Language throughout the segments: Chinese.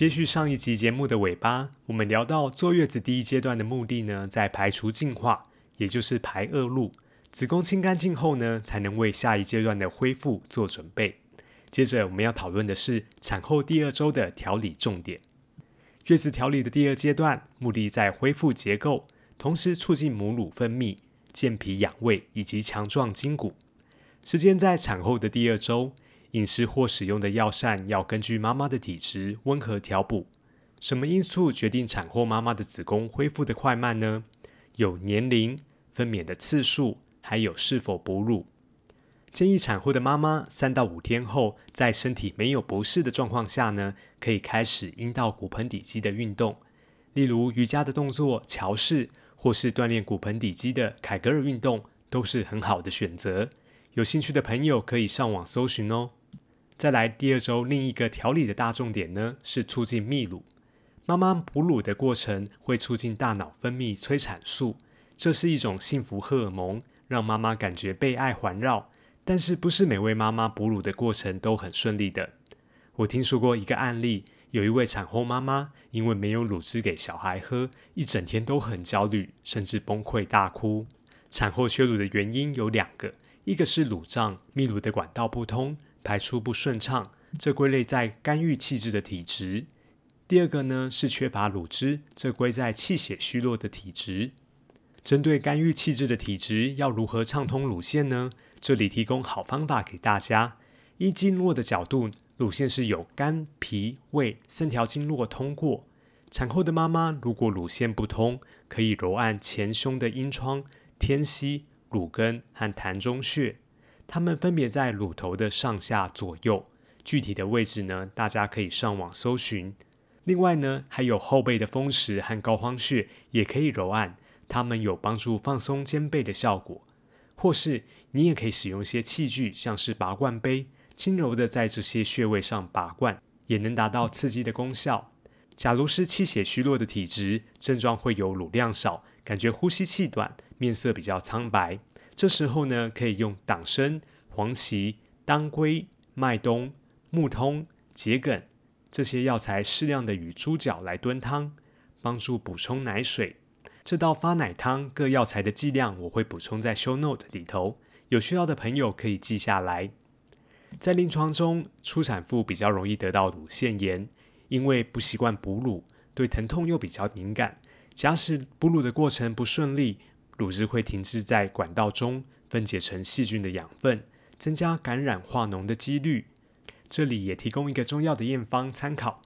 接续上一集节目的尾巴，我们聊到坐月子第一阶段的目的呢，在排除净化，也就是排恶露。子宫清干净后呢，才能为下一阶段的恢复做准备。接着我们要讨论的是产后第二周的调理重点。月子调理的第二阶段，目的在恢复结构，同时促进母乳分泌、健脾养胃以及强壮筋骨。时间在产后的第二周。饮食或使用的药膳要根据妈妈的体质温和调补。什么因素决定产后妈妈的子宫恢复的快慢呢？有年龄、分娩的次数，还有是否哺乳。建议产后的妈妈三到五天后，在身体没有不适的状况下呢，可以开始阴道骨盆底肌的运动，例如瑜伽的动作、桥式，或是锻炼骨盆底肌的凯格尔运动，都是很好的选择。有兴趣的朋友可以上网搜寻哦。再来第二周，另一个调理的大重点呢，是促进泌乳。妈妈哺乳的过程会促进大脑分泌催产素，这是一种幸福荷尔蒙，让妈妈感觉被爱环绕。但是不是每位妈妈哺乳的过程都很顺利的。我听说过一个案例，有一位产后妈妈因为没有乳汁给小孩喝，一整天都很焦虑，甚至崩溃大哭。产后缺乳的原因有两个，一个是乳胀，泌乳的管道不通。排出不顺畅，这归类在肝郁气滞的体质。第二个呢是缺乏乳汁，这归在气血虚弱的体质。针对肝郁气滞的体质，要如何畅通乳腺呢？这里提供好方法给大家。依经络的角度，乳腺是有肝、脾、胃三条经络通过。产后的妈妈如果乳腺不通，可以揉按前胸的阴窗、天溪、乳根和膻中穴。它们分别在乳头的上下左右，具体的位置呢，大家可以上网搜寻。另外呢，还有后背的风池和膏肓穴，也可以揉按，它们有帮助放松肩背的效果。或是你也可以使用一些器具，像是拔罐杯，轻柔的在这些穴位上拔罐，也能达到刺激的功效。假如是气血虚弱的体质，症状会有乳量少，感觉呼吸气短，面色比较苍白。这时候呢，可以用党参、黄芪、当归、麦冬、木通、桔梗这些药材，适量的与猪脚来炖汤，帮助补充奶水。这道发奶汤各药材的剂量，我会补充在 show note 里头，有需要的朋友可以记下来。在临床中，初产妇比较容易得到乳腺炎，因为不习惯哺乳，对疼痛又比较敏感。假使哺乳的过程不顺利，乳汁会停滞在管道中，分解成细菌的养分，增加感染化脓的几率。这里也提供一个中药的验方参考。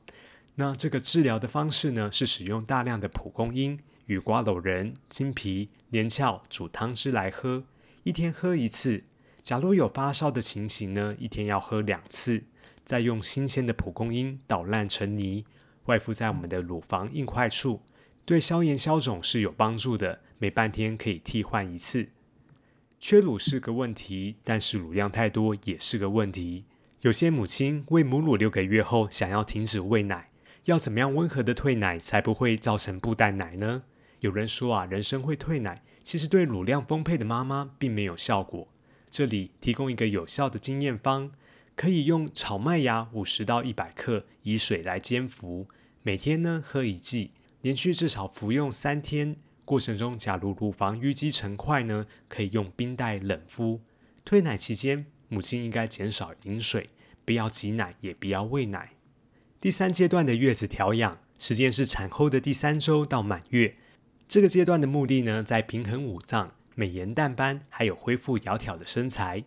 那这个治疗的方式呢，是使用大量的蒲公英、与瓜蒌仁、金皮、连翘煮汤汁来喝，一天喝一次。假如有发烧的情形呢，一天要喝两次。再用新鲜的蒲公英捣烂成泥，外敷在我们的乳房硬块处，对消炎消肿是有帮助的。每半天可以替换一次。缺乳是个问题，但是乳量太多也是个问题。有些母亲喂母乳六个月后想要停止喂奶，要怎么样温和的退奶才不会造成布袋奶呢？有人说啊，人参会退奶，其实对乳量丰沛的妈妈并没有效果。这里提供一个有效的经验方，可以用炒麦芽五十到一百克，以水来煎服，每天呢喝一剂，连续至少服用三天。过程中，假如乳房淤积成块呢，可以用冰袋冷敷。推奶期间，母亲应该减少饮水，不要挤奶，也不要喂奶。第三阶段的月子调养时间是产后的第三周到满月。这个阶段的目的呢，在平衡五脏、美颜淡斑，还有恢复窈窕的身材。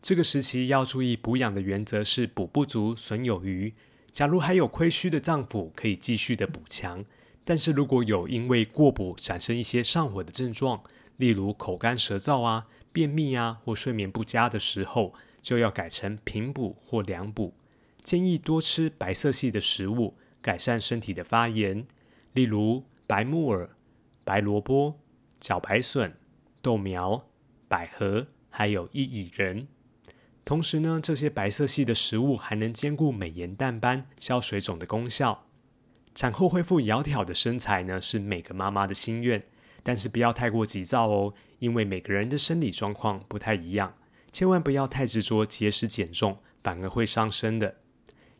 这个时期要注意补养的原则是补不足，损有余。假如还有亏虚的脏腑，可以继续的补强。但是如果有因为过补产生一些上火的症状，例如口干舌燥啊、便秘啊或睡眠不佳的时候，就要改成平补或凉补。建议多吃白色系的食物，改善身体的发炎，例如白木耳、白萝卜、茭白笋、豆苗、百合，还有薏苡仁。同时呢，这些白色系的食物还能兼顾美颜淡斑、消水肿的功效。产后恢复窈窕的身材呢，是每个妈妈的心愿，但是不要太过急躁哦，因为每个人的生理状况不太一样，千万不要太执着节食减重，反而会伤身的。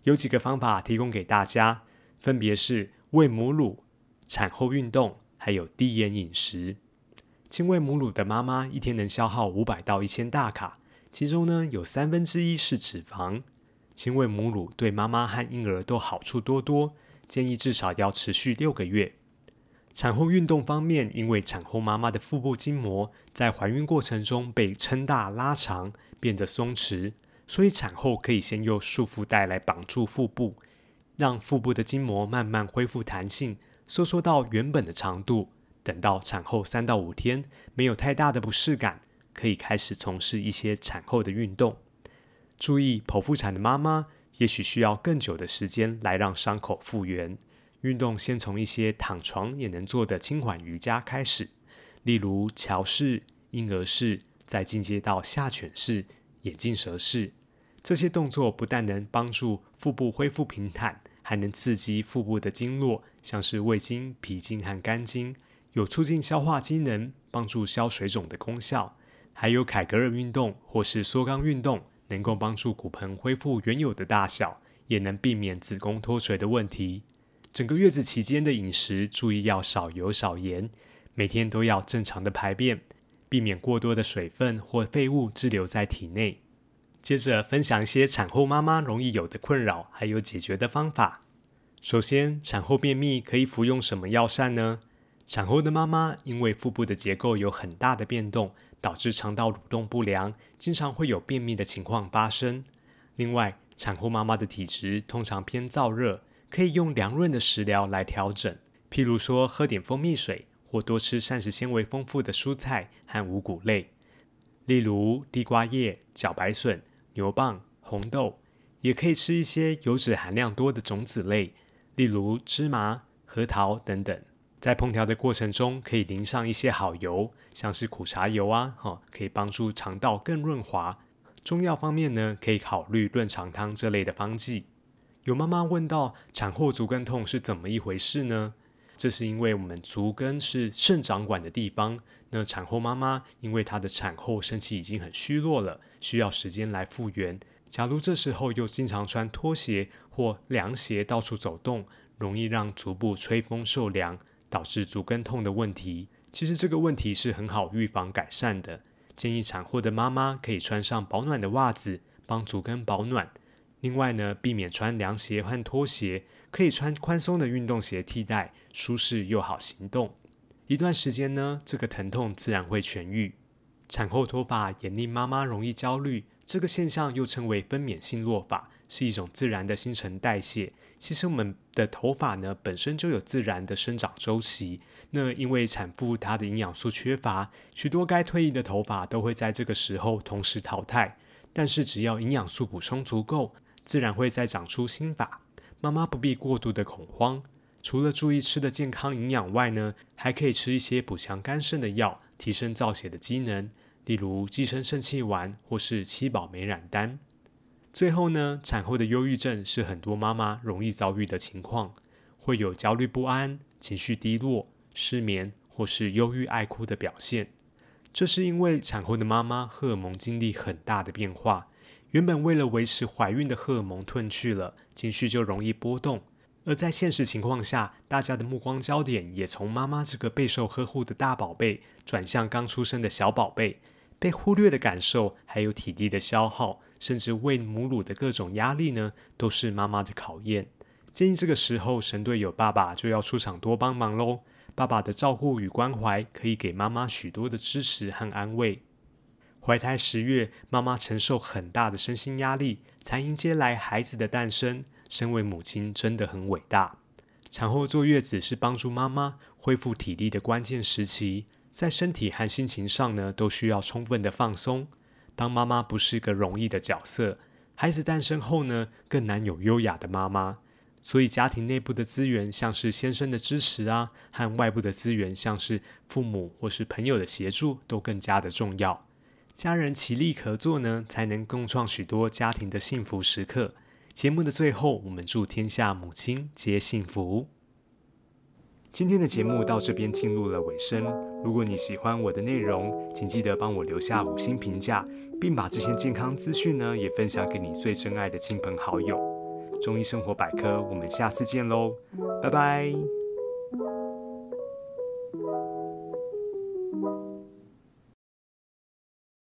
有几个方法提供给大家，分别是喂母乳、产后运动，还有低盐饮食。亲喂母乳的妈妈一天能消耗五百到一千大卡。其中呢，有三分之一是脂肪。亲喂母乳对妈妈和婴儿都好处多多，建议至少要持续六个月。产后运动方面，因为产后妈妈的腹部筋膜在怀孕过程中被撑大拉长，变得松弛，所以产后可以先用束缚带来绑住腹部，让腹部的筋膜慢慢恢复弹性，收缩到原本的长度。等到产后三到五天，没有太大的不适感。可以开始从事一些产后的运动。注意，剖腹产的妈妈也许需要更久的时间来让伤口复原。运动先从一些躺床也能做的轻缓瑜伽开始，例如桥式、婴儿式，再进阶到下犬式、眼镜蛇式。这些动作不但能帮助腹部恢复平坦，还能刺激腹部的经络，像是胃经、脾经和肝经，有促进消化机能、帮助消水肿的功效。还有凯格尔运动或是缩肛运动，能够帮助骨盆恢复原有的大小，也能避免子宫脱垂的问题。整个月子期间的饮食，注意要少油少盐，每天都要正常的排便，避免过多的水分或废物滞留在体内。接着分享一些产后妈妈容易有的困扰，还有解决的方法。首先，产后便秘可以服用什么药膳呢？产后的妈妈因为腹部的结构有很大的变动。导致肠道蠕动不良，经常会有便秘的情况发生。另外，产后妈妈的体质通常偏燥热，可以用凉润的食疗来调整，譬如说喝点蜂蜜水，或多吃膳食纤维丰富的蔬菜和五谷类，例如地瓜叶、茭白笋、牛蒡、红豆，也可以吃一些油脂含量多的种子类，例如芝麻、核桃等等。在烹调的过程中，可以淋上一些好油，像是苦茶油啊，哈，可以帮助肠道更润滑。中药方面呢，可以考虑润肠汤这类的方剂。有妈妈问到，产后足跟痛是怎么一回事呢？这是因为我们足跟是肾掌管的地方，那产后妈妈因为她的产后身体已经很虚弱了，需要时间来复原。假如这时候又经常穿拖鞋或凉鞋到处走动，容易让足部吹风受凉。导致足跟痛的问题，其实这个问题是很好预防改善的。建议产后的妈妈可以穿上保暖的袜子，帮足跟保暖。另外呢，避免穿凉鞋和拖鞋，可以穿宽松的运动鞋替代，舒适又好行动。一段时间呢，这个疼痛自然会痊愈。产后脱发也令妈妈容易焦虑，这个现象又称为分娩性落发，是一种自然的新陈代谢。其实我们的头发呢，本身就有自然的生长周期。那因为产妇她的营养素缺乏，许多该退役的头发都会在这个时候同时淘汰。但是只要营养素补充足够，自然会再长出新发。妈妈不必过度的恐慌。除了注意吃的健康营养外呢，还可以吃一些补强肝肾的药，提升造血的机能，例如寄生肾气丸或是七宝美染丹。最后呢，产后的忧郁症是很多妈妈容易遭遇的情况，会有焦虑不安、情绪低落、失眠或是忧郁爱哭的表现。这是因为产后的妈妈荷尔蒙经历很大的变化，原本为了维持怀孕的荷尔蒙褪去了，情绪就容易波动。而在现实情况下，大家的目光焦点也从妈妈这个备受呵护的大宝贝，转向刚出生的小宝贝。被忽略的感受，还有体力的消耗，甚至喂母乳的各种压力呢，都是妈妈的考验。建议这个时候，神队友爸爸就要出场多帮忙喽。爸爸的照顾与关怀，可以给妈妈许多的支持和安慰。怀胎十月，妈妈承受很大的身心压力，才迎接来孩子的诞生。身为母亲，真的很伟大。产后坐月子是帮助妈妈恢复体力的关键时期。在身体和心情上呢，都需要充分的放松。当妈妈不是个容易的角色，孩子诞生后呢，更难有优雅的妈妈。所以，家庭内部的资源，像是先生的支持啊，和外部的资源，像是父母或是朋友的协助，都更加的重要。家人齐力合作呢，才能共创许多家庭的幸福时刻。节目的最后，我们祝天下母亲皆幸福。今天的节目到这边进入了尾声。如果你喜欢我的内容，请记得帮我留下五星评价，并把这些健康资讯呢，也分享给你最珍爱的亲朋好友。中医生活百科，我们下次见喽，拜拜。